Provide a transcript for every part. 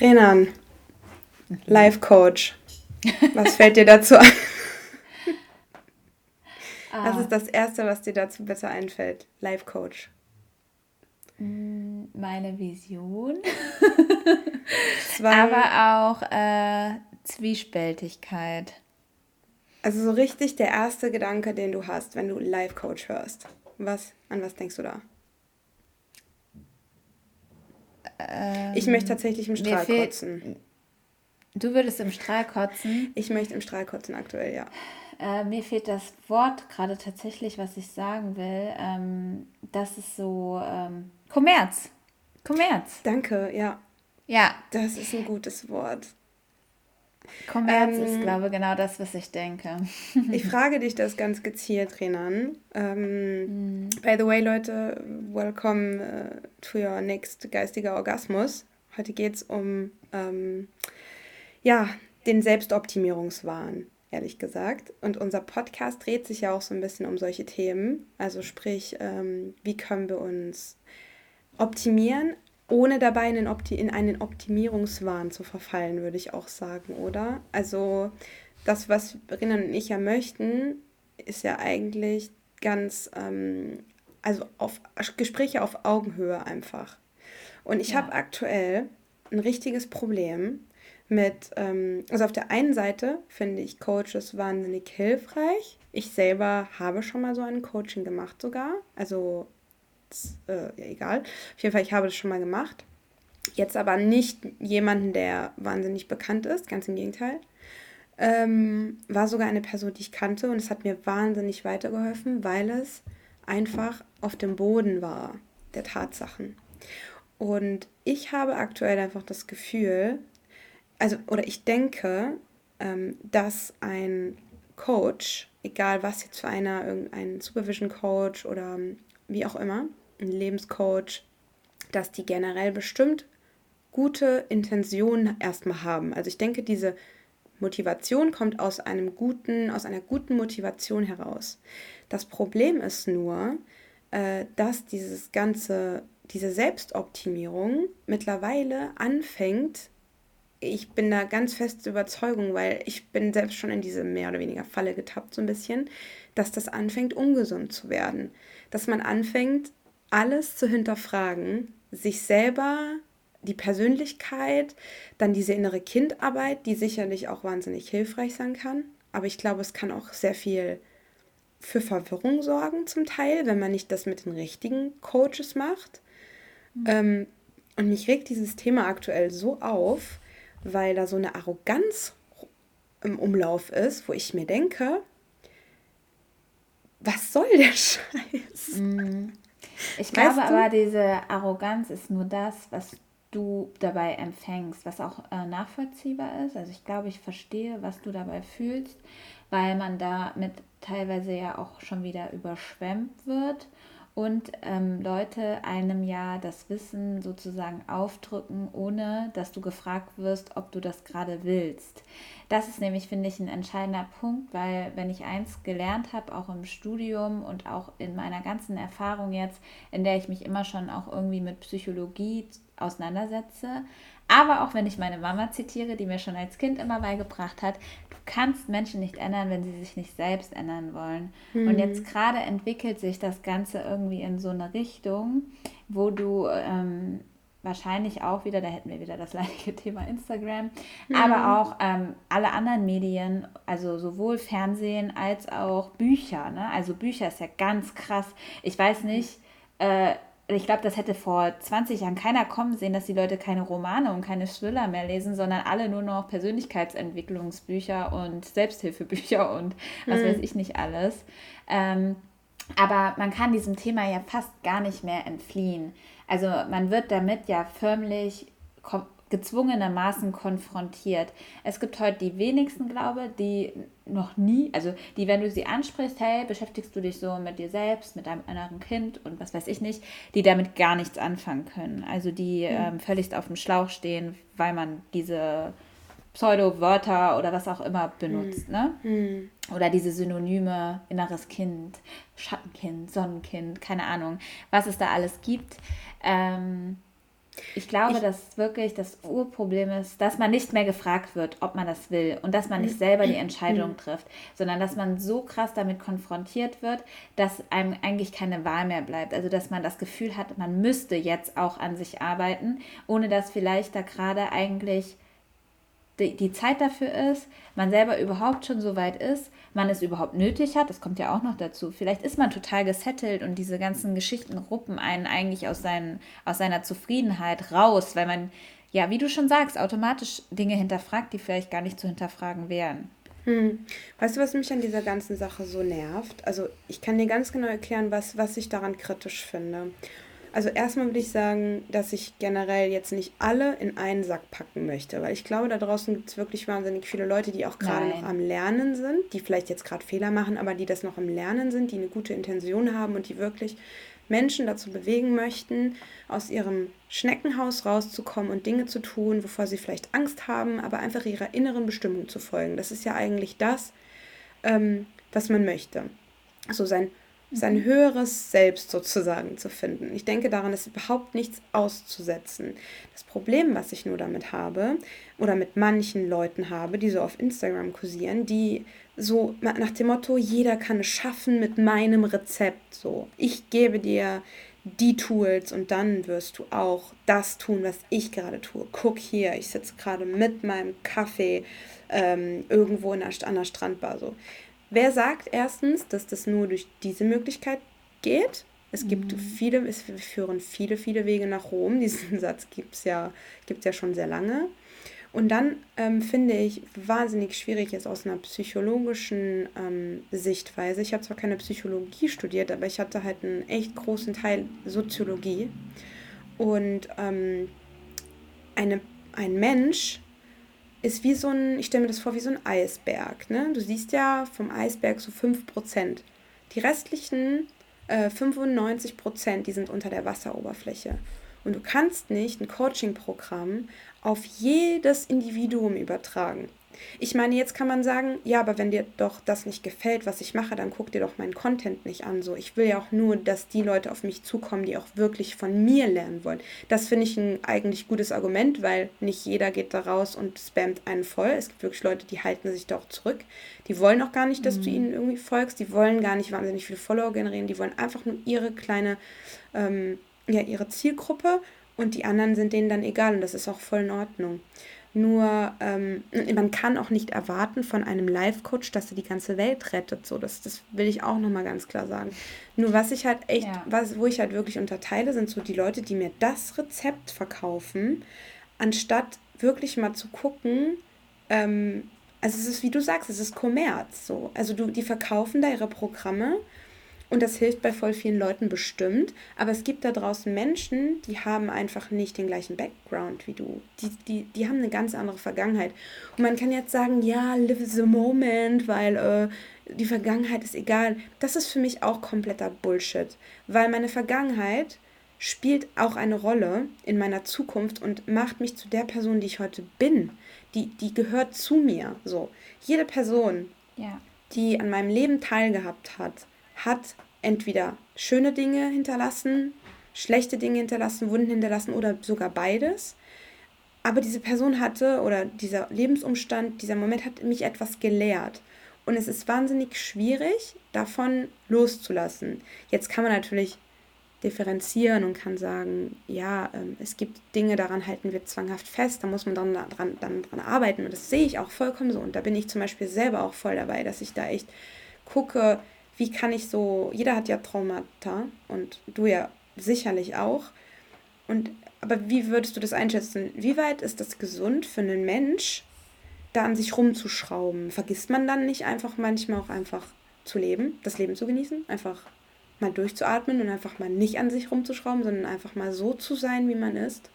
Renan, Life Coach. Was fällt dir dazu ein? Was ah. ist das Erste, was dir dazu besser einfällt? Life Coach. Mm, meine Vision. Aber auch äh, Zwiespältigkeit. Also so richtig der erste Gedanke, den du hast, wenn du Life Coach hörst. Was, an was denkst du da? Ähm, ich möchte tatsächlich im Strahl kotzen. Du würdest im Strahl kotzen? Ich möchte im Strahl kotzen aktuell, ja. Äh, mir fehlt das Wort gerade tatsächlich, was ich sagen will. Ähm, das ist so ähm, Kommerz. Kommerz. Danke, ja. Ja. Das ist ein gutes Wort. Kommerz ähm, ist, glaube ich, genau das, was ich denke. ich frage dich das ganz gezielt, Renan. Ähm, mm. By the way, Leute, welcome uh, to your next geistiger Orgasmus. Heute geht es um ähm, ja, den Selbstoptimierungswahn, ehrlich gesagt. Und unser Podcast dreht sich ja auch so ein bisschen um solche Themen. Also sprich, ähm, wie können wir uns optimieren, ohne dabei in, Opti in einen Optimierungswahn zu verfallen, würde ich auch sagen, oder? Also das, was Rinnen und ich ja möchten, ist ja eigentlich ganz, ähm, also auf Gespräche auf Augenhöhe einfach. Und ich ja. habe aktuell ein richtiges Problem mit, ähm, also auf der einen Seite finde ich Coaches wahnsinnig hilfreich. Ich selber habe schon mal so ein Coaching gemacht sogar. Also äh, ja, egal. Auf jeden Fall, ich habe das schon mal gemacht. Jetzt aber nicht jemanden, der wahnsinnig bekannt ist, ganz im Gegenteil. Ähm, war sogar eine Person, die ich kannte und es hat mir wahnsinnig weitergeholfen, weil es einfach auf dem Boden war der Tatsachen. Und ich habe aktuell einfach das Gefühl, also, oder ich denke, ähm, dass ein Coach, egal was jetzt für einer, irgendein Supervision Coach oder wie auch immer, ein Lebenscoach, dass die generell bestimmt gute Intentionen erstmal haben. Also ich denke, diese Motivation kommt aus einem guten, aus einer guten Motivation heraus. Das Problem ist nur, äh, dass dieses ganze, diese Selbstoptimierung mittlerweile anfängt. Ich bin da ganz feste Überzeugung, weil ich bin selbst schon in diese mehr oder weniger Falle getappt so ein bisschen, dass das anfängt ungesund zu werden, dass man anfängt alles zu hinterfragen, sich selber, die Persönlichkeit, dann diese innere Kindarbeit, die sicherlich auch wahnsinnig hilfreich sein kann. Aber ich glaube, es kann auch sehr viel für Verwirrung sorgen zum Teil, wenn man nicht das mit den richtigen Coaches macht. Mhm. Ähm, und mich regt dieses Thema aktuell so auf, weil da so eine Arroganz im Umlauf ist, wo ich mir denke, was soll der Scheiß? Mhm. Ich glaube aber, diese Arroganz ist nur das, was du dabei empfängst, was auch äh, nachvollziehbar ist. Also ich glaube, ich verstehe, was du dabei fühlst, weil man damit teilweise ja auch schon wieder überschwemmt wird und ähm, Leute einem ja das Wissen sozusagen aufdrücken, ohne dass du gefragt wirst, ob du das gerade willst. Das ist nämlich, finde ich, ein entscheidender Punkt, weil wenn ich eins gelernt habe, auch im Studium und auch in meiner ganzen Erfahrung jetzt, in der ich mich immer schon auch irgendwie mit Psychologie auseinandersetze, aber auch wenn ich meine Mama zitiere, die mir schon als Kind immer beigebracht hat, du kannst Menschen nicht ändern, wenn sie sich nicht selbst ändern wollen. Mhm. Und jetzt gerade entwickelt sich das Ganze irgendwie in so eine Richtung, wo du ähm, wahrscheinlich auch wieder, da hätten wir wieder das leidige Thema Instagram, mhm. aber auch ähm, alle anderen Medien, also sowohl Fernsehen als auch Bücher. Ne? Also Bücher ist ja ganz krass. Ich weiß nicht, äh, ich glaube, das hätte vor 20 Jahren keiner kommen sehen, dass die Leute keine Romane und keine Thriller mehr lesen, sondern alle nur noch Persönlichkeitsentwicklungsbücher und Selbsthilfebücher und was mhm. weiß ich nicht alles. Ähm, aber man kann diesem Thema ja fast gar nicht mehr entfliehen. Also man wird damit ja förmlich gezwungenermaßen konfrontiert. Es gibt heute die wenigsten, glaube ich, die noch nie, also die, wenn du sie ansprichst, hey, beschäftigst du dich so mit dir selbst, mit deinem inneren Kind und was weiß ich nicht, die damit gar nichts anfangen können. Also die mhm. ähm, völlig auf dem Schlauch stehen, weil man diese Pseudo-Wörter oder was auch immer benutzt, mhm. ne? Mhm. Oder diese Synonyme, inneres Kind, Schattenkind, Sonnenkind, keine Ahnung, was es da alles gibt. Ähm, Ich glaube, ich, dass wirklich das Urproblem ist, dass man nicht mehr gefragt wird, ob man das will und dass man nicht selber die Entscheidung trifft, sondern dass man so krass damit konfrontiert wird, dass einem eigentlich keine Wahl mehr bleibt. Also dass man das Gefühl hat, man müsste jetzt auch an sich arbeiten, ohne dass vielleicht da gerade eigentlich die, die Zeit dafür ist, man selber überhaupt schon so weit ist, man es überhaupt nötig hat, das kommt ja auch noch dazu. Vielleicht ist man total gesettelt und diese ganzen Geschichten ruppen einen eigentlich aus, seinen, aus seiner Zufriedenheit raus, weil man, ja, wie du schon sagst, automatisch Dinge hinterfragt, die vielleicht gar nicht zu hinterfragen wären. Hm. Weißt du, was mich an dieser ganzen Sache so nervt? Also ich kann dir ganz genau erklären, was, was ich daran kritisch finde. Also erstmal würde ich sagen, dass ich generell jetzt nicht alle in einen Sack packen möchte, weil ich glaube, da draußen gibt es wirklich wahnsinnig viele Leute, die auch gerade noch am Lernen sind, die vielleicht jetzt gerade Fehler machen, aber die das noch im Lernen sind, die eine gute Intention haben und die wirklich Menschen dazu bewegen möchten, aus ihrem Schneckenhaus rauszukommen und Dinge zu tun, wovor sie vielleicht Angst haben, aber einfach ihrer inneren Bestimmung zu folgen. Das ist ja eigentlich das, ähm, was man möchte. So sein sein mhm. höheres Selbst sozusagen zu finden. Ich denke, daran ist überhaupt nichts auszusetzen. Das Problem, was ich nur damit habe oder mit manchen Leuten habe, die so auf Instagram kursieren, die so nach dem Motto, jeder kann es schaffen mit meinem Rezept. So, ich gebe dir die Tools und dann wirst du auch das tun, was ich gerade tue. Guck hier, ich sitze gerade mit meinem Kaffee ähm, irgendwo in der, an der Strandbar. So Wer sagt erstens, dass das nur durch diese Möglichkeit geht? Es gibt mhm. viele, es führen viele, viele Wege nach Rom. Diesen Satz gibt es ja, gibt's ja schon sehr lange. Und dann ähm, finde ich wahnsinnig schwierig jetzt aus einer psychologischen ähm, Sichtweise. Ich habe zwar keine Psychologie studiert, aber ich hatte halt einen echt großen Teil Soziologie. Und ähm, eine, ein Mensch ist wie so ein, ich stelle mir das vor, wie so ein Eisberg. Ne? Du siehst ja vom Eisberg so 5%. Die restlichen äh, 95%, die sind unter der Wasseroberfläche. Und du kannst nicht ein Coaching-Programm auf jedes Individuum übertragen. Ich meine, jetzt kann man sagen, ja, aber wenn dir doch das nicht gefällt, was ich mache, dann guck dir doch meinen Content nicht an. So, ich will ja auch nur, dass die Leute auf mich zukommen, die auch wirklich von mir lernen wollen. Das finde ich ein eigentlich gutes Argument, weil nicht jeder geht da raus und spammt einen voll. Es gibt wirklich Leute, die halten sich da auch zurück. Die wollen auch gar nicht, dass mhm. du ihnen irgendwie folgst. Die wollen gar nicht wahnsinnig viele Follower generieren. Die wollen einfach nur ihre kleine, ähm, ja, ihre Zielgruppe und die anderen sind denen dann egal und das ist auch voll in Ordnung. Nur ähm, man kann auch nicht erwarten von einem Life-Coach, dass er die ganze Welt rettet. So, das, das will ich auch nochmal ganz klar sagen. Nur was ich halt echt, ja. was, wo ich halt wirklich unterteile, sind so die Leute, die mir das Rezept verkaufen, anstatt wirklich mal zu gucken, ähm, also es ist, wie du sagst, es ist Kommerz. So. Also du, die verkaufen da ihre Programme und das hilft bei voll vielen Leuten bestimmt. Aber es gibt da draußen Menschen, die haben einfach nicht den gleichen Background wie du. Die, die, die haben eine ganz andere Vergangenheit. Und man kann jetzt sagen, ja, live the moment, weil äh, die Vergangenheit ist egal. Das ist für mich auch kompletter Bullshit. Weil meine Vergangenheit spielt auch eine Rolle in meiner Zukunft und macht mich zu der Person, die ich heute bin. Die, die gehört zu mir. So. Jede Person, ja. die an meinem Leben teilgehabt hat, hat entweder schöne Dinge hinterlassen, schlechte Dinge hinterlassen, Wunden hinterlassen oder sogar beides. Aber diese Person hatte oder dieser Lebensumstand, dieser Moment hat mich etwas gelehrt. Und es ist wahnsinnig schwierig, davon loszulassen. Jetzt kann man natürlich differenzieren und kann sagen, ja, ähm, es gibt Dinge, daran halten wir zwanghaft fest, da muss man dann dran, dann dran arbeiten. Und das sehe ich auch vollkommen so. Und da bin ich zum Beispiel selber auch voll dabei, dass ich da echt gucke, wie kann ich so, jeder hat ja Traumata und du ja sicherlich auch. Und aber wie würdest du das einschätzen? Wie weit ist das gesund für einen Mensch, da an sich rumzuschrauben? Vergisst man dann nicht einfach manchmal auch einfach zu leben, das Leben zu genießen, einfach mal durchzuatmen und einfach mal nicht an sich rumzuschrauben, sondern einfach mal so zu sein, wie man ist?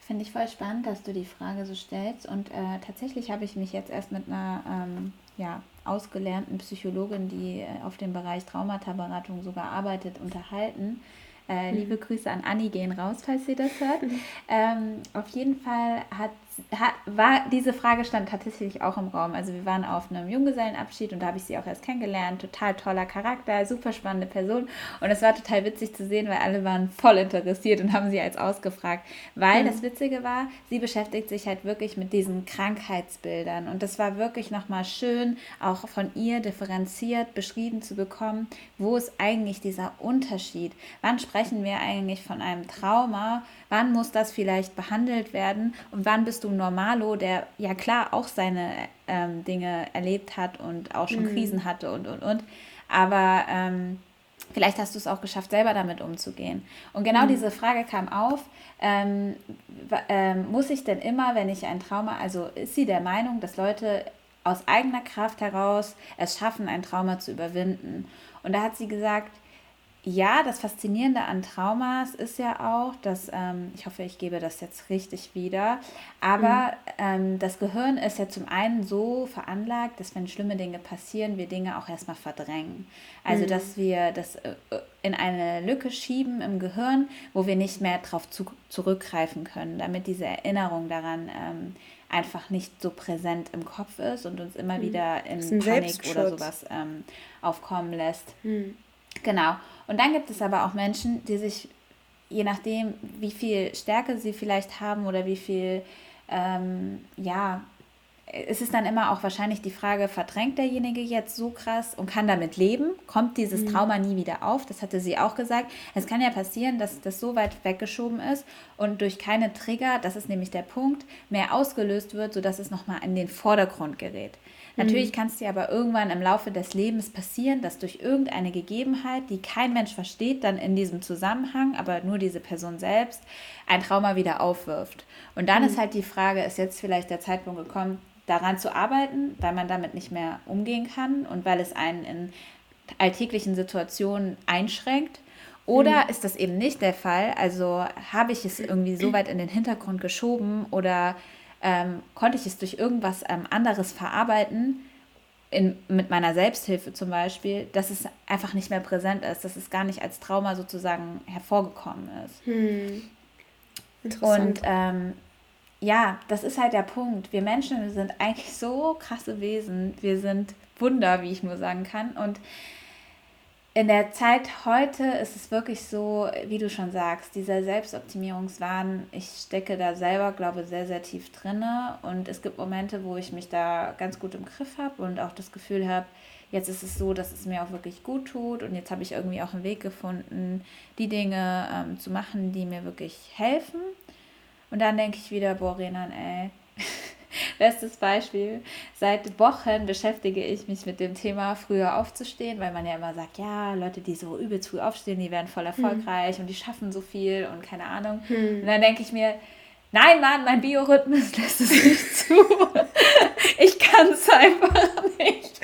Finde ich voll spannend, dass du die Frage so stellst. Und äh, tatsächlich habe ich mich jetzt erst mit einer ähm, ja, ausgelernten Psychologin, die äh, auf dem Bereich Traumata-Beratung sogar arbeitet, unterhalten. Äh, mhm. Liebe Grüße an Anni gehen raus, falls sie das hört. Mhm. Ähm, auf jeden Fall hat, war, diese Frage stand tatsächlich auch im Raum. Also wir waren auf einem Junggesellenabschied und da habe ich sie auch erst kennengelernt. Total toller Charakter, super spannende Person. Und es war total witzig zu sehen, weil alle waren voll interessiert und haben sie als ausgefragt. Weil mhm. das Witzige war, sie beschäftigt sich halt wirklich mit diesen Krankheitsbildern. Und das war wirklich nochmal schön, auch von ihr differenziert beschrieben zu bekommen, wo ist eigentlich dieser Unterschied? Wann sprechen wir eigentlich von einem Trauma? Wann muss das vielleicht behandelt werden? Und wann bist du ein Normalo, der ja klar auch seine ähm, Dinge erlebt hat und auch schon mhm. Krisen hatte und, und, und. Aber ähm, vielleicht hast du es auch geschafft, selber damit umzugehen. Und genau mhm. diese Frage kam auf, ähm, ähm, muss ich denn immer, wenn ich ein Trauma, also ist sie der Meinung, dass Leute aus eigener Kraft heraus es schaffen, ein Trauma zu überwinden? Und da hat sie gesagt, ja, das Faszinierende an Traumas ist ja auch, dass, ähm, ich hoffe, ich gebe das jetzt richtig wieder, aber mhm. ähm, das Gehirn ist ja zum einen so veranlagt, dass wenn schlimme Dinge passieren, wir Dinge auch erstmal verdrängen. Also, mhm. dass wir das äh, in eine Lücke schieben im Gehirn, wo wir nicht mehr darauf zu, zurückgreifen können, damit diese Erinnerung daran ähm, einfach nicht so präsent im Kopf ist und uns immer mhm. wieder in Panik oder sowas ähm, aufkommen lässt. Mhm. Genau. Und dann gibt es aber auch Menschen, die sich, je nachdem, wie viel Stärke sie vielleicht haben oder wie viel, ähm, ja, es ist dann immer auch wahrscheinlich die Frage, verdrängt derjenige jetzt so krass und kann damit leben? Kommt dieses mhm. Trauma nie wieder auf? Das hatte sie auch gesagt. Es kann ja passieren, dass das so weit weggeschoben ist und durch keine Trigger, das ist nämlich der Punkt, mehr ausgelöst wird, sodass es nochmal in den Vordergrund gerät. Natürlich mhm. kann es dir aber irgendwann im Laufe des Lebens passieren, dass durch irgendeine Gegebenheit, die kein Mensch versteht, dann in diesem Zusammenhang, aber nur diese Person selbst, ein Trauma wieder aufwirft. Und dann mhm. ist halt die Frage, ist jetzt vielleicht der Zeitpunkt gekommen, daran zu arbeiten, weil man damit nicht mehr umgehen kann und weil es einen in alltäglichen Situationen einschränkt. Oder mhm. ist das eben nicht der Fall? Also habe ich es irgendwie so weit in den Hintergrund geschoben oder ähm, konnte ich es durch irgendwas ähm, anderes verarbeiten, in, mit meiner Selbsthilfe zum Beispiel, dass es einfach nicht mehr präsent ist, dass es gar nicht als Trauma sozusagen hervorgekommen ist. Hm. Und ähm, ja, das ist halt der Punkt. Wir Menschen sind eigentlich so krasse Wesen. Wir sind Wunder, wie ich nur sagen kann. Und in der Zeit heute ist es wirklich so, wie du schon sagst, dieser Selbstoptimierungswahn, ich stecke da selber, glaube ich, sehr, sehr tief drinne und es gibt Momente, wo ich mich da ganz gut im Griff habe und auch das Gefühl habe, jetzt ist es so, dass es mir auch wirklich gut tut und jetzt habe ich irgendwie auch einen Weg gefunden, die Dinge ähm, zu machen, die mir wirklich helfen. Und dann denke ich wieder, boah, Renan, ey, Bestes Beispiel. Seit Wochen beschäftige ich mich mit dem Thema, früher aufzustehen, weil man ja immer sagt, ja, Leute, die so übelst früh aufstehen, die werden voll hm. erfolgreich hm. und die schaffen so viel und keine Ahnung. Hm. Und dann denke ich mir, nein, Mann, mein Biorhythmus lässt es nicht zu. Ich kann es einfach nicht.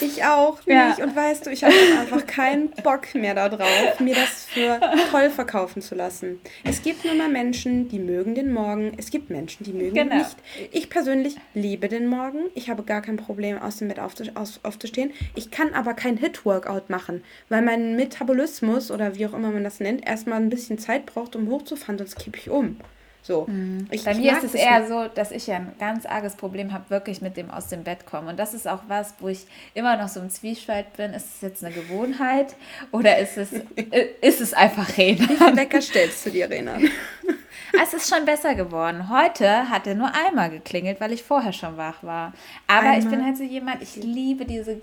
Ich auch ja. nicht. Und weißt du, ich habe einfach keinen Bock mehr darauf, mir das für toll verkaufen zu lassen. Es gibt nur mal Menschen, die mögen den Morgen. Es gibt Menschen, die mögen genau. ihn nicht. Ich persönlich liebe den Morgen. Ich habe gar kein Problem, aus dem Bett aufzustehen. Ich kann aber kein Hit-Workout machen, weil mein Metabolismus oder wie auch immer man das nennt, erstmal ein bisschen Zeit braucht, um hochzufahren, sonst kippe ich um. So. Mhm. Ich, Bei mir ist es eher so, dass ich ja ein ganz arges Problem habe, wirklich mit dem aus dem Bett kommen. Und das ist auch was, wo ich immer noch so im Zwiespalt bin. Ist es jetzt eine Gewohnheit oder ist es, ist es einfach Renan? Wie viel Wecker stellst du dir, Renan? es ist schon besser geworden. Heute hat er nur einmal geklingelt, weil ich vorher schon wach war. Aber einmal. ich bin halt so jemand, ich liebe diese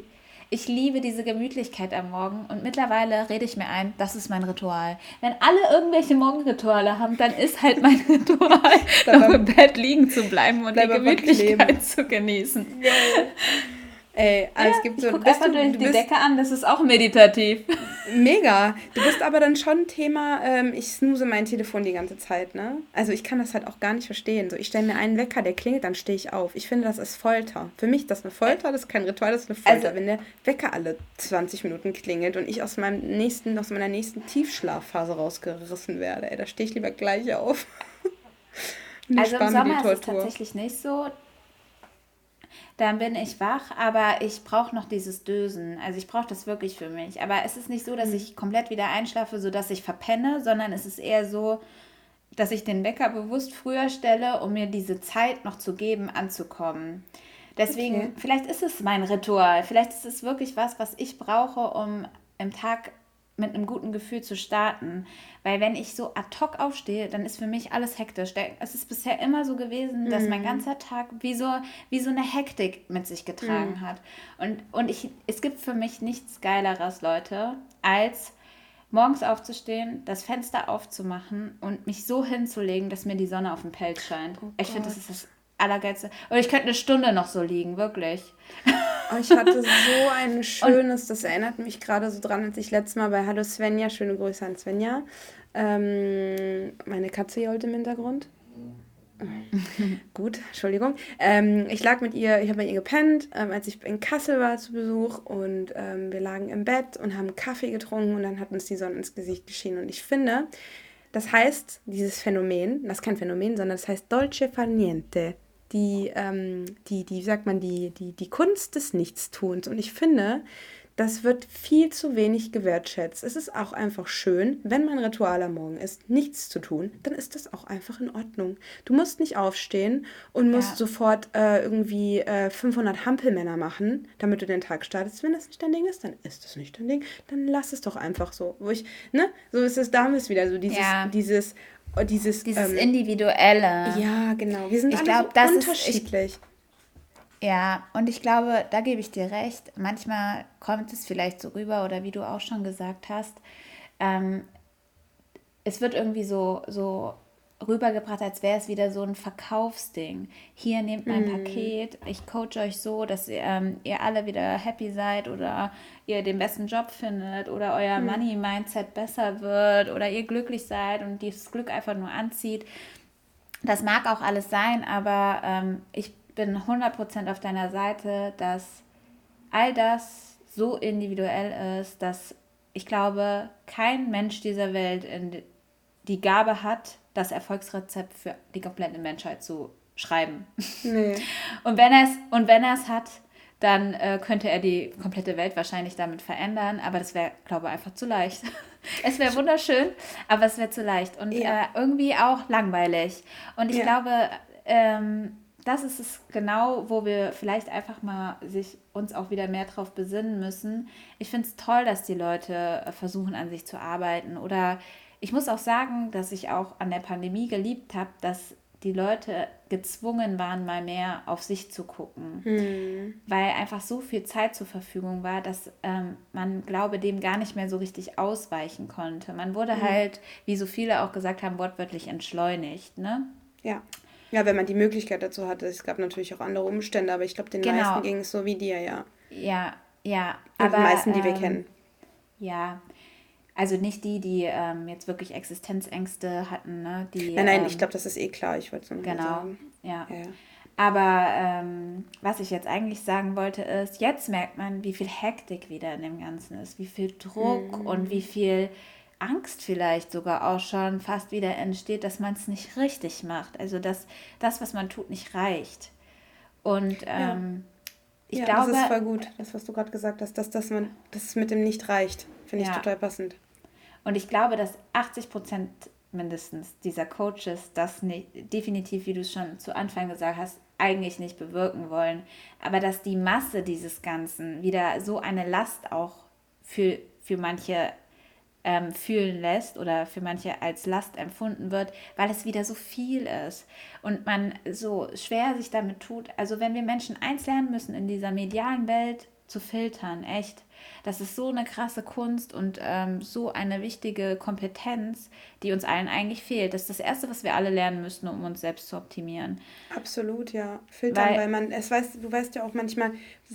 ich liebe diese Gemütlichkeit am Morgen und mittlerweile rede ich mir ein, das ist mein Ritual. Wenn alle irgendwelche Morgenrituale haben, dann ist halt mein Ritual, noch im Bett liegen zu bleiben und die Gemütlichkeit zu genießen. Ja. Ey, ja, es gibt so. Ich guck einfach du, durch die Decke an, das ist auch meditativ. Mega. Du bist aber dann schon Thema, ähm, ich snooze mein Telefon die ganze Zeit, ne? Also ich kann das halt auch gar nicht verstehen. So, ich stelle mir einen Wecker, der klingelt, dann stehe ich auf. Ich finde, das ist Folter. Für mich ist das eine Folter, das ist kein Ritual, das ist eine Folter. Also, Wenn der Wecker alle 20 Minuten klingelt und ich aus meinem nächsten, aus meiner nächsten Tiefschlafphase rausgerissen werde, ey, da stehe ich lieber gleich auf. also im Sommer ist es tatsächlich nicht so dann bin ich wach, aber ich brauche noch dieses Dösen. Also ich brauche das wirklich für mich. Aber es ist nicht so, dass mhm. ich komplett wieder einschlafe, sodass ich verpenne, sondern es ist eher so, dass ich den Wecker bewusst früher stelle, um mir diese Zeit noch zu geben, anzukommen. Deswegen, okay. vielleicht ist es mein Ritual, vielleicht ist es wirklich was, was ich brauche, um im Tag mit einem guten Gefühl zu starten. Weil wenn ich so ad hoc aufstehe, dann ist für mich alles hektisch. Es ist bisher immer so gewesen, dass mein mhm. ganzer Tag wie so, wie so eine Hektik mit sich getragen mm. hat. Und, und ich, es gibt für mich nichts Geileres, Leute, als morgens aufzustehen, das Fenster aufzumachen und mich so hinzulegen, dass mir die Sonne auf den Pelz scheint. Oh ich finde, das ist das Allergeilste. Und ich könnte eine Stunde noch so liegen, wirklich. Oh, ich hatte so ein schönes, das erinnert mich gerade so dran, als ich letztes Mal bei Hallo Svenja, schöne Grüße an Svenja, ähm, meine Katze hier heute im Hintergrund. Gut, Entschuldigung. Ähm, ich lag mit ihr, ich habe mit ihr gepennt, ähm, als ich in Kassel war zu Besuch und ähm, wir lagen im Bett und haben Kaffee getrunken und dann hat uns die Sonne ins Gesicht geschienen. Und ich finde, das heißt, dieses Phänomen, das ist kein Phänomen, sondern das heißt Dolce far niente die, ähm, die, die, wie sagt man, die, die, die Kunst des Nichtstuns. Und ich finde, das wird viel zu wenig gewertschätzt. Es ist auch einfach schön, wenn mein Ritual am Morgen ist, nichts zu tun, dann ist das auch einfach in Ordnung. Du musst nicht aufstehen und musst ja. sofort äh, irgendwie äh, 500 Hampelmänner machen, damit du den Tag startest. Wenn das nicht dein Ding ist, dann ist das nicht dein Ding. Dann lass es doch einfach so. Wo ich, ne, so ist es, da haben wir es wieder, so dieses, ja. dieses, dieses, dieses ähm, individuelle. Ja, genau. Wir sind ich alle glaub, so unterschiedlich. Ist, ich, ja, und ich glaube, da gebe ich dir recht. Manchmal kommt es vielleicht so rüber oder wie du auch schon gesagt hast, ähm, es wird irgendwie so, so rübergebracht, als wäre es wieder so ein Verkaufsding. Hier nehmt mein mm. Paket, ich coach euch so, dass ihr, ähm, ihr alle wieder happy seid oder ihr den besten Job findet oder euer mm. Money-Mindset besser wird oder ihr glücklich seid und dieses Glück einfach nur anzieht. Das mag auch alles sein, aber ähm, ich bin 100% auf deiner Seite, dass all das so individuell ist, dass ich glaube, kein Mensch dieser Welt in die Gabe hat, das Erfolgsrezept für die komplette Menschheit zu schreiben. Nee. Und wenn er es und wenn er es hat, dann äh, könnte er die komplette Welt wahrscheinlich damit verändern, aber das wäre, glaube ich, einfach zu leicht. es wäre wunderschön, aber es wäre zu leicht und ja. äh, irgendwie auch langweilig. Und ich ja. glaube, ähm, das ist es genau, wo wir vielleicht einfach mal sich uns auch wieder mehr drauf besinnen müssen. Ich finde es toll, dass die Leute äh, versuchen, an sich zu arbeiten oder ich muss auch sagen, dass ich auch an der Pandemie geliebt habe, dass die Leute gezwungen waren, mal mehr auf sich zu gucken, hm. weil einfach so viel Zeit zur Verfügung war, dass ähm, man, glaube dem gar nicht mehr so richtig ausweichen konnte. Man wurde hm. halt, wie so viele auch gesagt haben, wortwörtlich entschleunigt, ne? Ja. Ja, wenn man die Möglichkeit dazu hatte. Es gab natürlich auch andere Umstände, aber ich glaube, den genau. meisten ging es so wie dir, ja. Ja, ja. Und aber, die meisten, die wir ähm, kennen. Ja, also nicht die, die ähm, jetzt wirklich Existenzängste hatten, ne? Die, nein, nein, ähm, ich glaube, das ist eh klar. Ich wollte es nur genau, sagen. Ja. ja. Aber ähm, was ich jetzt eigentlich sagen wollte, ist, jetzt merkt man, wie viel Hektik wieder in dem Ganzen ist, wie viel Druck mhm. und wie viel Angst vielleicht sogar auch schon fast wieder entsteht, dass man es nicht richtig macht. Also dass das, was man tut, nicht reicht. Und ähm, ja. ich ja, glaube. Das ist voll gut, das, was du gerade gesagt hast, dass, dass man, dass es mit dem nicht reicht. Finde ja. ich total passend. Und ich glaube, dass 80 Prozent mindestens dieser Coaches das nicht, definitiv, wie du es schon zu Anfang gesagt hast, eigentlich nicht bewirken wollen. Aber dass die Masse dieses Ganzen wieder so eine Last auch für, für manche ähm, fühlen lässt oder für manche als Last empfunden wird, weil es wieder so viel ist und man so schwer sich damit tut. Also wenn wir Menschen eins lernen müssen in dieser medialen Welt zu filtern, echt, das ist so eine krasse Kunst und ähm, so eine wichtige Kompetenz, die uns allen eigentlich fehlt. Das ist das Erste, was wir alle lernen müssen, um uns selbst zu optimieren. Absolut, ja. Filtern, weil, weil man, es weiß, du weißt ja auch manchmal,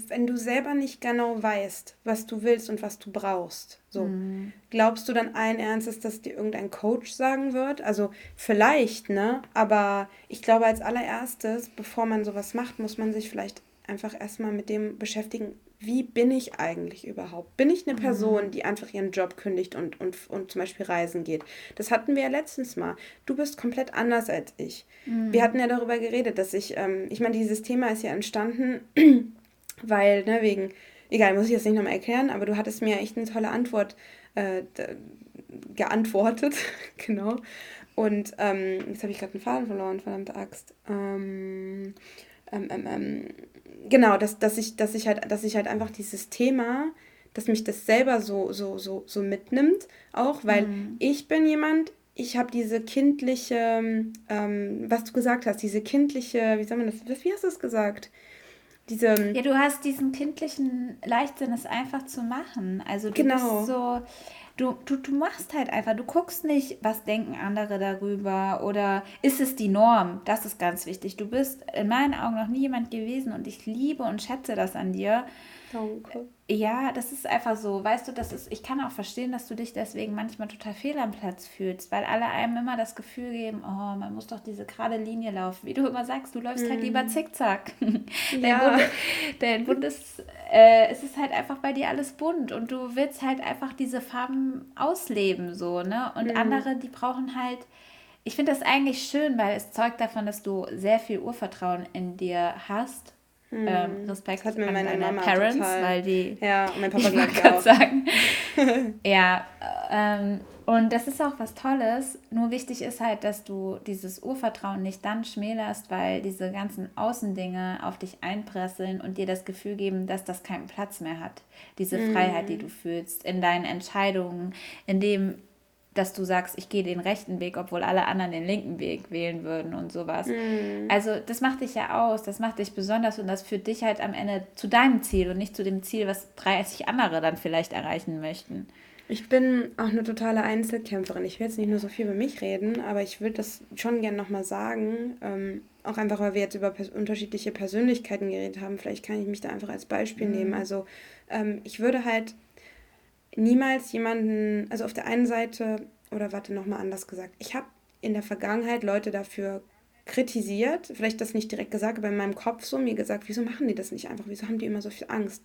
wenn du selber nicht genau weißt, was du willst und was du brauchst, so, mhm. glaubst du dann allen Ernstes, dass dir irgendein Coach sagen wird? Also vielleicht, ne? Aber ich glaube, als allererstes, bevor man sowas macht, muss man sich vielleicht einfach erstmal mit dem beschäftigen, wie bin ich eigentlich überhaupt? Bin ich eine Person, mhm. die einfach ihren Job kündigt und, und, und zum Beispiel reisen geht? Das hatten wir ja letztens mal. Du bist komplett anders als ich. Mhm. Wir hatten ja darüber geredet, dass ich, ähm, ich meine, dieses Thema ist ja entstanden, weil, ne, wegen, egal, muss ich jetzt nicht nochmal erklären, aber du hattest mir echt eine tolle Antwort äh, geantwortet, genau. Und ähm, jetzt habe ich gerade einen Faden verloren, verdammte Axt. Ähm, ähm, ähm, ähm, genau, dass, dass, ich, dass, ich halt, dass ich halt einfach dieses Thema, dass mich das selber so, so, so, so mitnimmt, auch, weil mhm. ich bin jemand, ich habe diese kindliche, ähm, was du gesagt hast, diese kindliche, wie soll man das, wie hast du es gesagt? Diese, ja, du hast diesen kindlichen Leichtsinn, es einfach zu machen. Also du genau. bist so, du, du, du machst halt einfach, du guckst nicht, was denken andere darüber oder ist es die Norm? Das ist ganz wichtig. Du bist in meinen Augen noch nie jemand gewesen und ich liebe und schätze das an dir, Danke. Ja, das ist einfach so. Weißt du, das ist, ich kann auch verstehen, dass du dich deswegen manchmal total fehl am Platz fühlst, weil alle einem immer das Gefühl geben, oh, man muss doch diese gerade Linie laufen. Wie du immer sagst, du läufst mm. halt lieber mhm. zickzack. Ja. Dein Bund, dein Bund ist, äh, es ist halt einfach bei dir alles bunt und du willst halt einfach diese Farben ausleben, so, ne? Und mm. andere, die brauchen halt, ich finde das eigentlich schön, weil es zeugt davon, dass du sehr viel Urvertrauen in dir hast hm. Ähm, Respekt das hat mir an meine Mama Parents, total. weil die. Ja, mein Papa ja auch. sagen. ja, ähm, und das ist auch was Tolles. Nur wichtig ist halt, dass du dieses Urvertrauen nicht dann schmälerst, weil diese ganzen Außendinge auf dich einpresseln und dir das Gefühl geben, dass das keinen Platz mehr hat. Diese mm. Freiheit, die du fühlst in deinen Entscheidungen, in dem, dass du sagst, ich gehe den rechten Weg, obwohl alle anderen den linken Weg wählen würden und sowas. Mhm. Also das macht dich ja aus, das macht dich besonders und das führt dich halt am Ende zu deinem Ziel und nicht zu dem Ziel, was 30 andere dann vielleicht erreichen möchten. Ich bin auch eine totale Einzelkämpferin. Ich will jetzt nicht nur so viel über mich reden, aber ich würde das schon gerne nochmal sagen. Ähm, auch einfach, weil wir jetzt über pers unterschiedliche Persönlichkeiten geredet haben. Vielleicht kann ich mich da einfach als Beispiel mhm. nehmen. Also ähm, ich würde halt niemals jemanden, also auf der einen Seite, oder warte, nochmal anders gesagt, ich habe in der Vergangenheit Leute dafür kritisiert, vielleicht das nicht direkt gesagt, aber in meinem Kopf so mir gesagt, wieso machen die das nicht einfach, wieso haben die immer so viel Angst?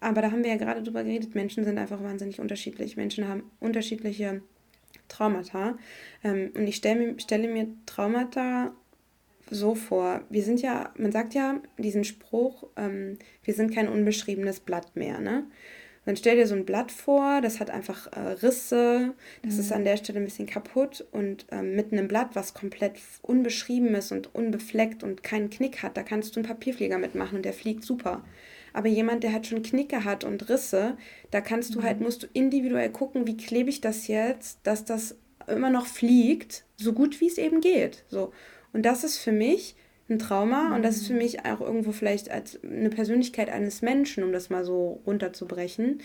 Aber da haben wir ja gerade drüber geredet, Menschen sind einfach wahnsinnig unterschiedlich. Menschen haben unterschiedliche Traumata. Ähm, und ich stell mir, stelle mir Traumata so vor. Wir sind ja, man sagt ja diesen Spruch, ähm, wir sind kein unbeschriebenes Blatt mehr, ne? Dann stell dir so ein Blatt vor, das hat einfach äh, Risse, das mhm. ist an der Stelle ein bisschen kaputt und ähm, mit einem Blatt, was komplett unbeschrieben ist und unbefleckt und keinen Knick hat, da kannst du einen Papierflieger mitmachen und der fliegt super. Aber jemand, der halt schon Knicke hat und Risse, da kannst du halt, mhm. halt, musst du individuell gucken, wie klebe ich das jetzt, dass das immer noch fliegt, so gut wie es eben geht. So. Und das ist für mich ein Trauma und das ist für mhm. mich auch irgendwo vielleicht als eine Persönlichkeit eines Menschen, um das mal so runterzubrechen.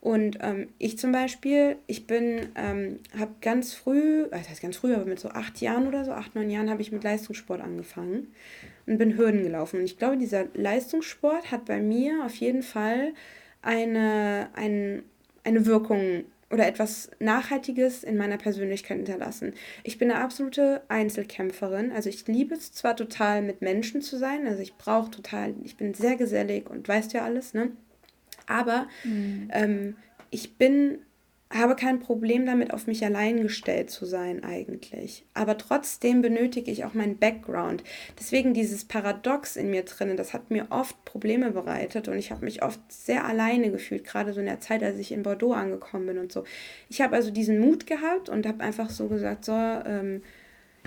Und ähm, ich zum Beispiel, ich bin, ähm, habe ganz früh, das heißt ganz früh, aber mit so acht Jahren oder so, acht, neun Jahren habe ich mit Leistungssport angefangen und bin Hürden gelaufen. Und ich glaube, dieser Leistungssport hat bei mir auf jeden Fall eine, ein, eine Wirkung oder etwas Nachhaltiges in meiner Persönlichkeit hinterlassen. Ich bin eine absolute Einzelkämpferin. Also ich liebe es zwar total, mit Menschen zu sein. Also ich brauche total, ich bin sehr gesellig und weißt ja alles, ne? Aber mhm. ähm, ich bin habe kein Problem damit, auf mich allein gestellt zu sein eigentlich. Aber trotzdem benötige ich auch meinen Background. Deswegen dieses Paradox in mir drin, das hat mir oft Probleme bereitet und ich habe mich oft sehr alleine gefühlt, gerade so in der Zeit, als ich in Bordeaux angekommen bin und so. Ich habe also diesen Mut gehabt und habe einfach so gesagt, so, ähm,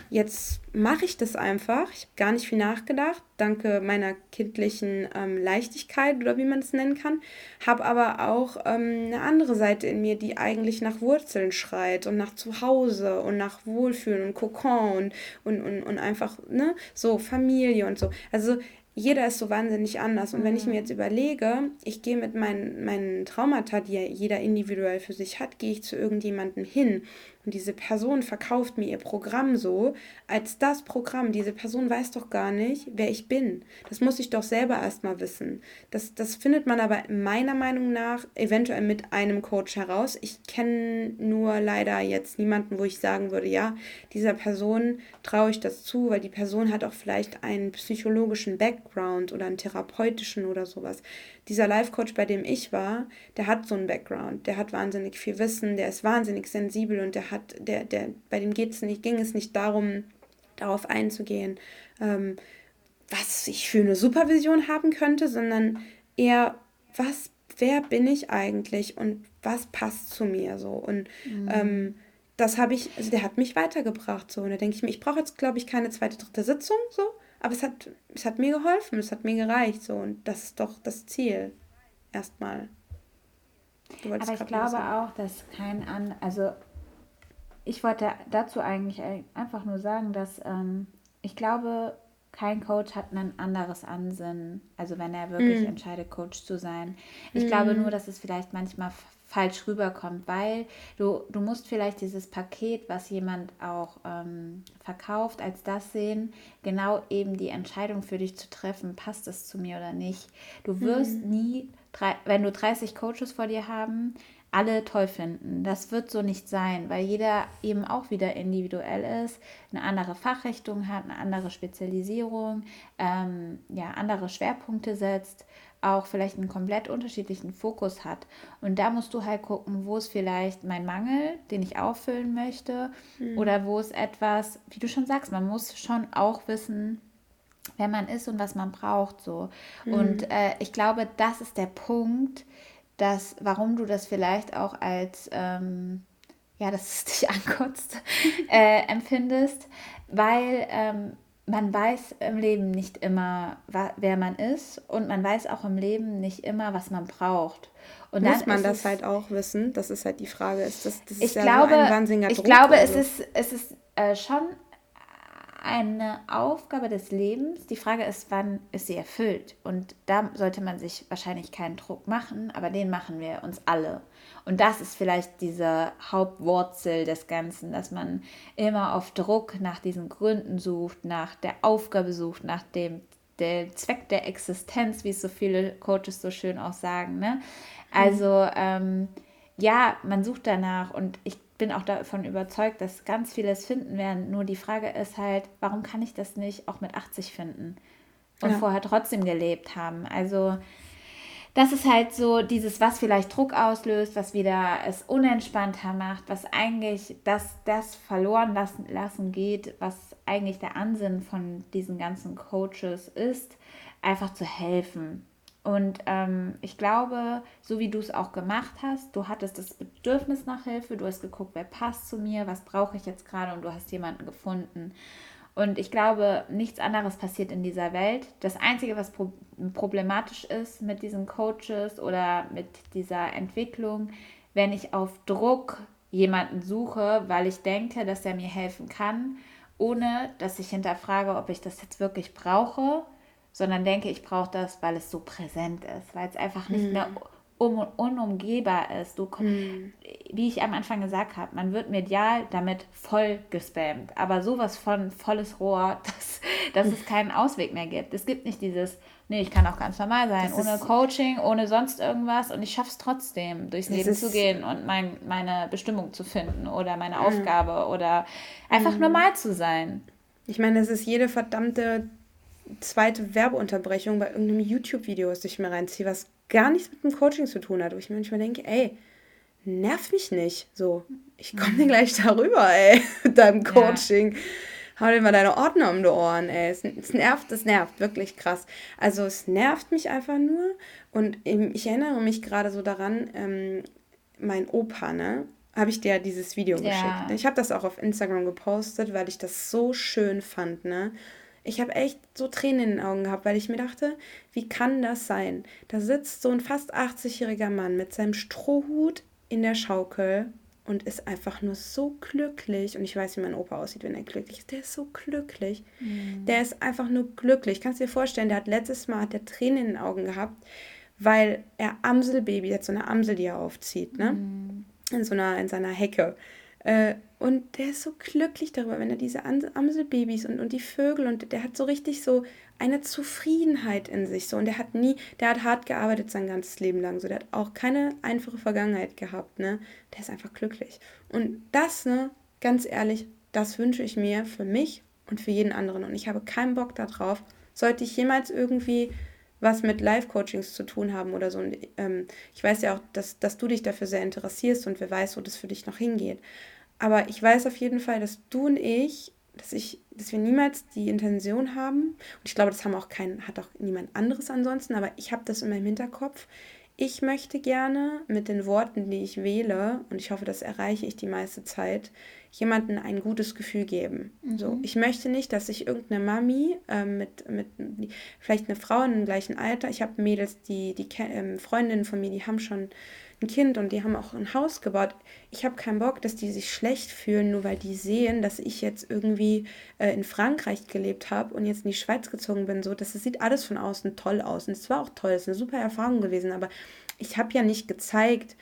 jetzt mache ich das einfach. Ich habe gar nicht viel nachgedacht, danke meiner kindlichen ähm, Leichtigkeit oder wie man es nennen kann. Habe aber auch ähm, eine andere Seite in mir, die eigentlich nach Wurzeln schreit und nach Zuhause und nach Wohlfühlen und Kokon und, und, und, und einfach, ne, so Familie und so. Also jeder ist so wahnsinnig anders. Und wenn ich mir mhm. jetzt überlege, ich gehe mit meinen, meinen Traumata, die ja jeder individuell für sich hat, gehe ich zu irgendjemandem hin und diese Person verkauft mir ihr Programm so, als das Programm. Diese Person weiß doch gar nicht, wer ich bin. Das muss ich doch selber erstmal wissen. Das, das findet man aber meiner Meinung nach eventuell mit einem Coach heraus. Ich kenne nur leider jetzt niemanden, wo ich sagen würde, ja, dieser Person traue ich das zu, weil die Person hat auch vielleicht einen psychologischen Background oder einen therapeutischen oder sowas dieser Life-Coach, bei dem ich war, der hat so einen Background, der hat wahnsinnig viel Wissen, der ist wahnsinnig sensibel und der hat, der, der, bei dem geht's nicht, ging es nicht darum, darauf einzugehen, ähm, was ich für eine Supervision haben könnte, sondern eher, was, wer bin ich eigentlich und was passt zu mir so. Und mhm. ähm, das habe ich, also der hat mich weitergebracht. So. Und da denke ich mir, ich brauche jetzt, glaube ich, keine zweite, dritte Sitzung, so, aber es hat, es hat mir geholfen, es hat mir gereicht. So. Und das ist doch das Ziel. Erstmal. Aber ich glaube auch, dass kein an, also ich wollte dazu eigentlich einfach nur sagen, dass ähm, ich glaube, kein Coach hat ein anderes Ansinnen, also wenn er wirklich mm. entscheidet, Coach zu sein. Ich mm. glaube nur, dass es vielleicht manchmal falsch rüberkommt, weil du, du musst vielleicht dieses Paket, was jemand auch ähm, verkauft, als das sehen, genau eben die Entscheidung für dich zu treffen, passt es zu mir oder nicht. Du wirst mm. nie, wenn du 30 Coaches vor dir haben, alle toll finden. Das wird so nicht sein, weil jeder eben auch wieder individuell ist, eine andere Fachrichtung hat, eine andere Spezialisierung, ähm, ja, andere Schwerpunkte setzt, auch vielleicht einen komplett unterschiedlichen Fokus hat. Und da musst du halt gucken, wo ist vielleicht mein Mangel, den ich auffüllen möchte, mhm. oder wo ist etwas, wie du schon sagst, man muss schon auch wissen, wer man ist und was man braucht. So. Mhm. Und äh, ich glaube, das ist der Punkt, dass, warum du das vielleicht auch als, ähm, ja, dass es dich ankotzt, äh, empfindest, weil ähm, man weiß im Leben nicht immer, wer man ist und man weiß auch im Leben nicht immer, was man braucht. Und Muss man das halt auch wissen? Das ist halt die Frage. Ist das, das ist ich ja glaube, so ein wahnsinniger Ich Druck, glaube, also. es ist, es ist äh, schon eine Aufgabe des Lebens. Die Frage ist, wann ist sie erfüllt? Und da sollte man sich wahrscheinlich keinen Druck machen, aber den machen wir uns alle. Und das ist vielleicht diese Hauptwurzel des Ganzen, dass man immer auf Druck nach diesen Gründen sucht, nach der Aufgabe sucht, nach dem der Zweck der Existenz, wie es so viele Coaches so schön auch sagen. Ne? Also ähm, ja, man sucht danach und ich bin auch davon überzeugt, dass ganz vieles finden werden. Nur die Frage ist halt, warum kann ich das nicht auch mit 80 finden und ja. vorher trotzdem gelebt haben? Also das ist halt so dieses, was vielleicht Druck auslöst, was wieder es unentspannter macht, was eigentlich das, das verloren lassen, lassen geht, was eigentlich der Ansinn von diesen ganzen Coaches ist, einfach zu helfen. Und ähm, ich glaube, so wie du es auch gemacht hast, du hattest das Bedürfnis nach Hilfe, du hast geguckt, wer passt zu mir, was brauche ich jetzt gerade und du hast jemanden gefunden. Und ich glaube, nichts anderes passiert in dieser Welt. Das Einzige, was pro problematisch ist mit diesen Coaches oder mit dieser Entwicklung, wenn ich auf Druck jemanden suche, weil ich denke, dass er mir helfen kann, ohne dass ich hinterfrage, ob ich das jetzt wirklich brauche sondern denke, ich brauche das, weil es so präsent ist, weil es einfach nicht mhm. mehr um, unumgehbar ist. Du, mhm. Wie ich am Anfang gesagt habe, man wird medial damit voll gespammt, aber sowas von volles Rohr, dass, dass es keinen Ausweg mehr gibt. Es gibt nicht dieses, nee, ich kann auch ganz normal sein, das ohne Coaching, ohne sonst irgendwas und ich schaffe es trotzdem, durchs Leben zu gehen und mein, meine Bestimmung zu finden oder meine mhm. Aufgabe oder einfach mhm. normal zu sein. Ich meine, es ist jede verdammte zweite Werbeunterbrechung bei irgendeinem YouTube-Video, das ich mir reinziehe, was gar nichts mit dem Coaching zu tun hat, wo ich mir manchmal denke, ey, nerv mich nicht. So, ich komme dir gleich darüber, ey, mit deinem Coaching. Ja. Hau dir mal deine Ordner um die Ohren, ey. Es, es, nervt, es nervt, wirklich krass. Also es nervt mich einfach nur. Und ich erinnere mich gerade so daran, ähm, mein Opa, ne? Habe ich dir dieses Video ja. geschickt. Ich habe das auch auf Instagram gepostet, weil ich das so schön fand, ne? Ich habe echt so Tränen in den Augen gehabt, weil ich mir dachte, wie kann das sein? Da sitzt so ein fast 80-jähriger Mann mit seinem Strohhut in der Schaukel und ist einfach nur so glücklich. Und ich weiß, wie mein Opa aussieht, wenn er glücklich ist. Der ist so glücklich. Mhm. Der ist einfach nur glücklich. Kannst du dir vorstellen, der hat letztes Mal hat der Tränen in den Augen gehabt, weil er Amselbaby, hat so eine Amsel, die er aufzieht, ne? Mhm. In so einer, in seiner Hecke. Äh, und der ist so glücklich darüber, wenn er diese Amselbabys und, und die Vögel und der hat so richtig so eine Zufriedenheit in sich. So. Und der hat nie, der hat hart gearbeitet sein ganzes Leben lang. So, der hat auch keine einfache Vergangenheit gehabt, ne? Der ist einfach glücklich. Und das, ne, ganz ehrlich, das wünsche ich mir für mich und für jeden anderen. Und ich habe keinen Bock darauf, sollte ich jemals irgendwie was mit Live-Coachings zu tun haben oder so. Und ähm, ich weiß ja auch, dass, dass du dich dafür sehr interessierst und wer weiß, wo das für dich noch hingeht. Aber ich weiß auf jeden Fall, dass du und ich, dass ich, dass wir niemals die Intention haben, und ich glaube, das haben auch kein, hat auch niemand anderes ansonsten, aber ich habe das in meinem Hinterkopf. Ich möchte gerne mit den Worten, die ich wähle, und ich hoffe, das erreiche ich die meiste Zeit, jemandem ein gutes Gefühl geben. Mhm. So, ich möchte nicht, dass sich irgendeine Mami äh, mit, mit vielleicht eine Frau in dem gleichen Alter, ich habe Mädels, die, die ähm, Freundinnen von mir, die haben schon ein Kind und die haben auch ein Haus gebaut. Ich habe keinen Bock, dass die sich schlecht fühlen, nur weil die sehen, dass ich jetzt irgendwie äh, in Frankreich gelebt habe und jetzt in die Schweiz gezogen bin. So, das, das sieht alles von außen toll aus. Und es war auch toll, es ist eine super Erfahrung gewesen, aber ich habe ja nicht gezeigt,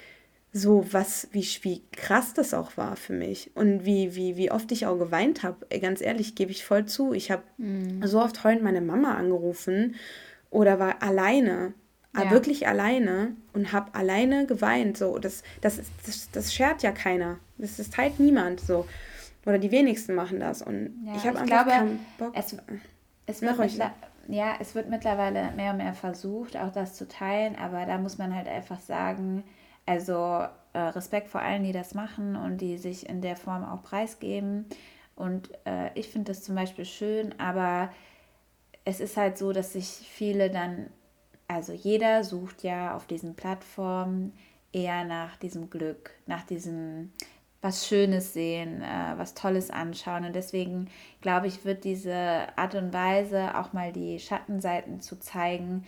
so was, wie, wie krass das auch war für mich und wie, wie, wie oft ich auch geweint habe. Ganz ehrlich, gebe ich voll zu. Ich habe mhm. so oft heulend meine Mama angerufen oder war alleine ja. wirklich alleine und habe alleine geweint. So, das, das, das, das schert ja keiner. Das, das teilt niemand so. Oder die wenigsten machen das. Und ja, ich habe einfach glaube, keinen Bock. Es, es wird ja, es wird mittlerweile mehr und mehr versucht, auch das zu teilen, aber da muss man halt einfach sagen, also äh, Respekt vor allen, die das machen und die sich in der Form auch preisgeben. Und äh, ich finde das zum Beispiel schön, aber es ist halt so, dass sich viele dann also jeder sucht ja auf diesen Plattformen eher nach diesem Glück, nach diesem was Schönes sehen, äh, was Tolles anschauen. Und deswegen glaube ich, wird diese Art und Weise, auch mal die Schattenseiten zu zeigen,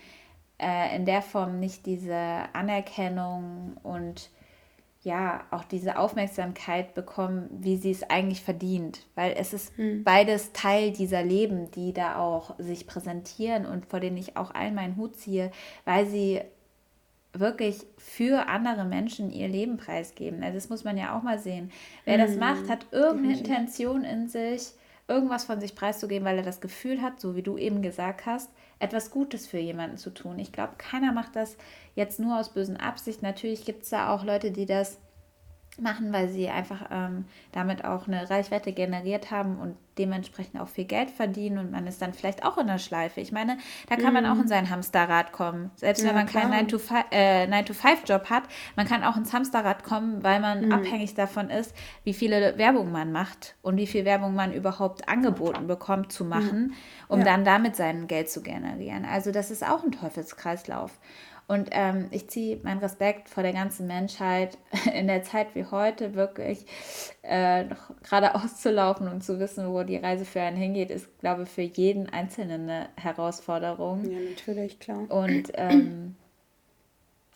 äh, in der Form nicht diese Anerkennung und ja auch diese Aufmerksamkeit bekommen, wie sie es eigentlich verdient, weil es ist hm. beides Teil dieser Leben, die da auch sich präsentieren und vor denen ich auch all meinen Hut ziehe, weil sie wirklich für andere Menschen ihr Leben preisgeben. Also das muss man ja auch mal sehen. Wer hm. das macht, hat irgendeine Intention in sich, irgendwas von sich preiszugeben, weil er das Gefühl hat, so wie du eben gesagt hast, etwas Gutes für jemanden zu tun. Ich glaube, keiner macht das jetzt nur aus bösen Absicht. Natürlich gibt es da auch Leute, die das machen, weil sie einfach ähm, damit auch eine Reichweite generiert haben und dementsprechend auch viel Geld verdienen und man ist dann vielleicht auch in der Schleife. Ich meine, da kann mm. man auch in mhm. sein Hamsterrad kommen. Selbst ja, wenn man klar. keinen 9-to-5-Job äh, hat, man kann auch ins Hamsterrad kommen, weil man mm. abhängig davon ist, wie viele Werbung man macht und wie viel Werbung man überhaupt angeboten bekommt zu machen, mm. um ja. dann damit sein Geld zu generieren. Also das ist auch ein Teufelskreislauf. Und ähm, ich ziehe meinen Respekt vor der ganzen Menschheit in der Zeit wie heute wirklich äh, noch gerade auszulaufen und zu wissen, wo die Reise für einen hingeht, ist, glaube ich, für jeden Einzelnen eine Herausforderung. Ja, natürlich, klar. Und ähm,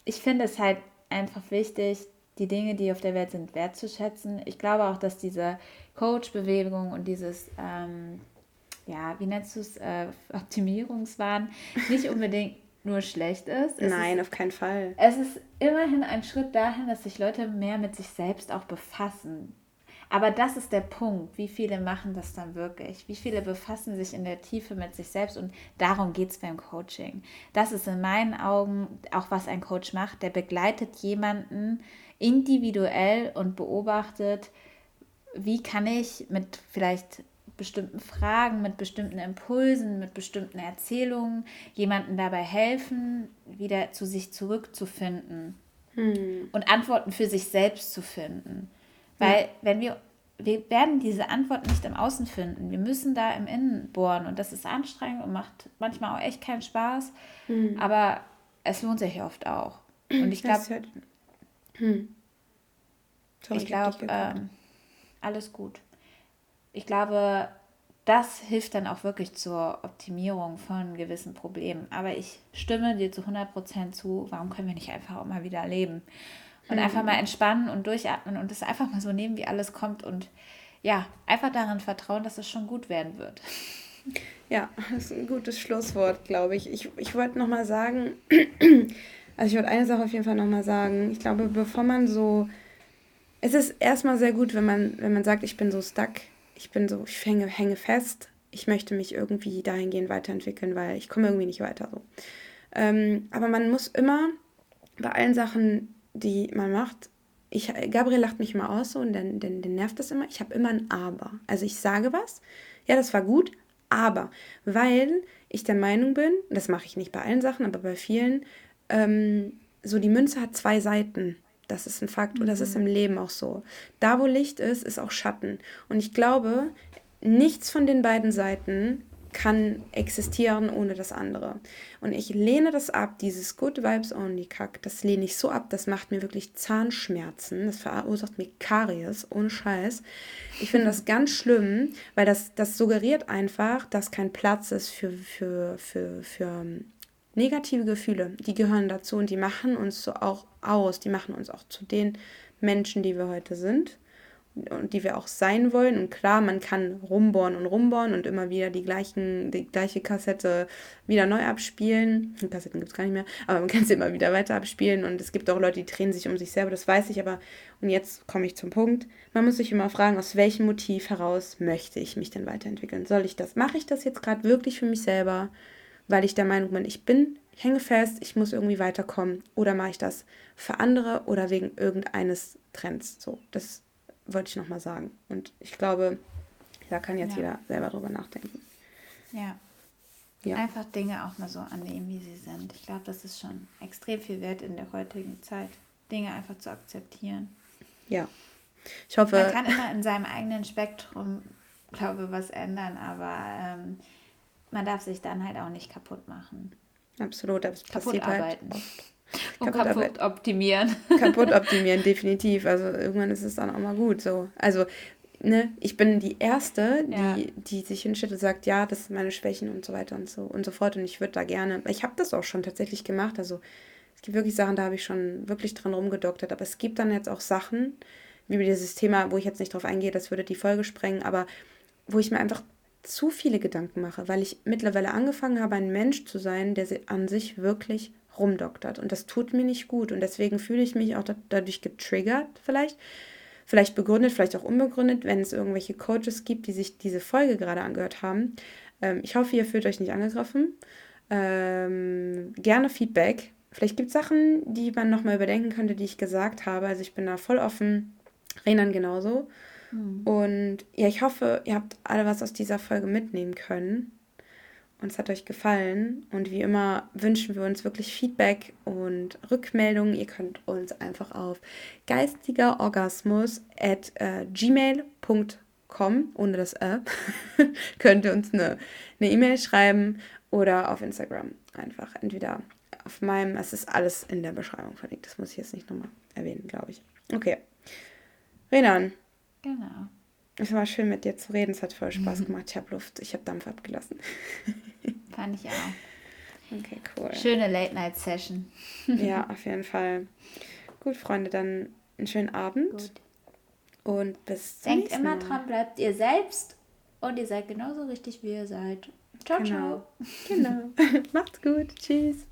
ich finde es halt einfach wichtig, die Dinge, die auf der Welt sind, wertzuschätzen. Ich glaube auch, dass diese Coach-Bewegung und dieses, ähm, ja, wie nennst du es, äh, Optimierungswahn, nicht unbedingt nur schlecht ist. Es Nein, ist, auf keinen Fall. Es ist immerhin ein Schritt dahin, dass sich Leute mehr mit sich selbst auch befassen. Aber das ist der Punkt. Wie viele machen das dann wirklich? Wie viele befassen sich in der Tiefe mit sich selbst? Und darum geht es beim Coaching. Das ist in meinen Augen auch, was ein Coach macht. Der begleitet jemanden individuell und beobachtet, wie kann ich mit vielleicht bestimmten Fragen, mit bestimmten Impulsen, mit bestimmten Erzählungen jemandem dabei helfen, wieder zu sich zurückzufinden hm. und Antworten für sich selbst zu finden. Weil ja. wenn wir, wir werden diese Antworten nicht im Außen finden, wir müssen da im Innen bohren und das ist anstrengend und macht manchmal auch echt keinen Spaß, hm. aber es lohnt sich oft auch. Und ich glaube, hm. ich glaube, ähm, alles gut ich glaube, das hilft dann auch wirklich zur Optimierung von gewissen Problemen. Aber ich stimme dir zu 100% zu, warum können wir nicht einfach auch mal wieder leben? Und mhm. einfach mal entspannen und durchatmen und es einfach mal so nehmen, wie alles kommt und ja, einfach daran vertrauen, dass es schon gut werden wird. Ja, das ist ein gutes Schlusswort, glaube ich. Ich, ich wollte nochmal sagen, also ich wollte eine Sache auf jeden Fall nochmal sagen. Ich glaube, bevor man so, es ist erstmal sehr gut, wenn man, wenn man sagt, ich bin so stuck ich bin so, ich hänge, hänge fest, ich möchte mich irgendwie dahingehend weiterentwickeln, weil ich komme irgendwie nicht weiter. So. Ähm, aber man muss immer bei allen Sachen, die man macht, ich, Gabriel lacht mich immer aus so und den, den, den nervt das immer. Ich habe immer ein Aber. Also ich sage was, ja, das war gut, aber weil ich der Meinung bin, das mache ich nicht bei allen Sachen, aber bei vielen, ähm, so die Münze hat zwei Seiten. Das ist ein Fakt und das ist mhm. im Leben auch so. Da, wo Licht ist, ist auch Schatten. Und ich glaube, nichts von den beiden Seiten kann existieren ohne das andere. Und ich lehne das ab, dieses Good Vibes Only Kack, das lehne ich so ab, das macht mir wirklich Zahnschmerzen, das verursacht mir Karies, ohne Scheiß. Ich finde das ganz schlimm, weil das, das suggeriert einfach, dass kein Platz ist für, für, für, für ähm, negative Gefühle. Die gehören dazu und die machen uns so auch aus, die machen uns auch zu den Menschen, die wir heute sind und die wir auch sein wollen. Und klar, man kann rumbohren und rumbohren und immer wieder die, gleichen, die gleiche Kassette wieder neu abspielen. Kassetten gibt es gar nicht mehr, aber man kann sie immer wieder weiter abspielen. Und es gibt auch Leute, die drehen sich um sich selber, das weiß ich. Aber, und jetzt komme ich zum Punkt, man muss sich immer fragen, aus welchem Motiv heraus möchte ich mich denn weiterentwickeln? Soll ich das, mache ich das jetzt gerade wirklich für mich selber, weil ich der Meinung bin, ich bin, ich hänge fest, ich muss irgendwie weiterkommen. Oder mache ich das für andere oder wegen irgendeines Trends? So, das wollte ich nochmal sagen. Und ich glaube, da kann jetzt ja. jeder selber drüber nachdenken. Ja. ja. Einfach Dinge auch mal so annehmen, wie sie sind. Ich glaube, das ist schon extrem viel wert in der heutigen Zeit, Dinge einfach zu akzeptieren. Ja. Ich hoffe. Man kann immer in seinem eigenen Spektrum, glaube ich, was ändern, aber ähm, man darf sich dann halt auch nicht kaputt machen. Absolut, das kaputt passiert halt arbeiten. halt. Und kaputt, kaputt optimieren. Kaputt optimieren, definitiv. Also irgendwann ist es dann auch mal gut so. Also, ne, ich bin die Erste, die, ja. die sich hinstellt und sagt, ja, das sind meine Schwächen und so weiter und so und so fort. Und ich würde da gerne, ich habe das auch schon tatsächlich gemacht. Also es gibt wirklich Sachen, da habe ich schon wirklich dran rumgedoktert. Aber es gibt dann jetzt auch Sachen, wie dieses Thema, wo ich jetzt nicht drauf eingehe, das würde die Folge sprengen, aber wo ich mir einfach zu viele Gedanken mache, weil ich mittlerweile angefangen habe, ein Mensch zu sein, der an sich wirklich rumdoktert. Und das tut mir nicht gut. Und deswegen fühle ich mich auch dadurch getriggert, vielleicht. Vielleicht begründet, vielleicht auch unbegründet, wenn es irgendwelche Coaches gibt, die sich diese Folge gerade angehört haben. Ähm, ich hoffe, ihr fühlt euch nicht angegriffen. Ähm, gerne Feedback. Vielleicht gibt es Sachen, die man nochmal überdenken könnte, die ich gesagt habe. Also ich bin da voll offen. Renan genauso. Mhm. Und ja, ich hoffe, ihr habt alle was aus dieser Folge mitnehmen können und es hat euch gefallen. Und wie immer wünschen wir uns wirklich Feedback und Rückmeldungen. Ihr könnt uns einfach auf geistigerorgasmus at äh, gmail.com ohne das Ä könnt ihr uns eine E-Mail e schreiben oder auf Instagram einfach. Entweder auf meinem, es ist alles in der Beschreibung verlinkt. Das muss ich jetzt nicht nochmal erwähnen, glaube ich. Okay. Renan. Genau. Es war schön mit dir zu reden. Es hat voll Spaß gemacht. Ich habe Luft. Ich habe Dampf abgelassen. Fand ich auch. Okay, cool. Schöne Late-Night-Session. ja, auf jeden Fall. Gut, Freunde, dann einen schönen Abend. Gut. Und bis zum Denkt immer dran, bleibt ihr selbst und ihr seid genauso richtig, wie ihr seid. Ciao, genau. ciao. Genau. Macht's gut. Tschüss.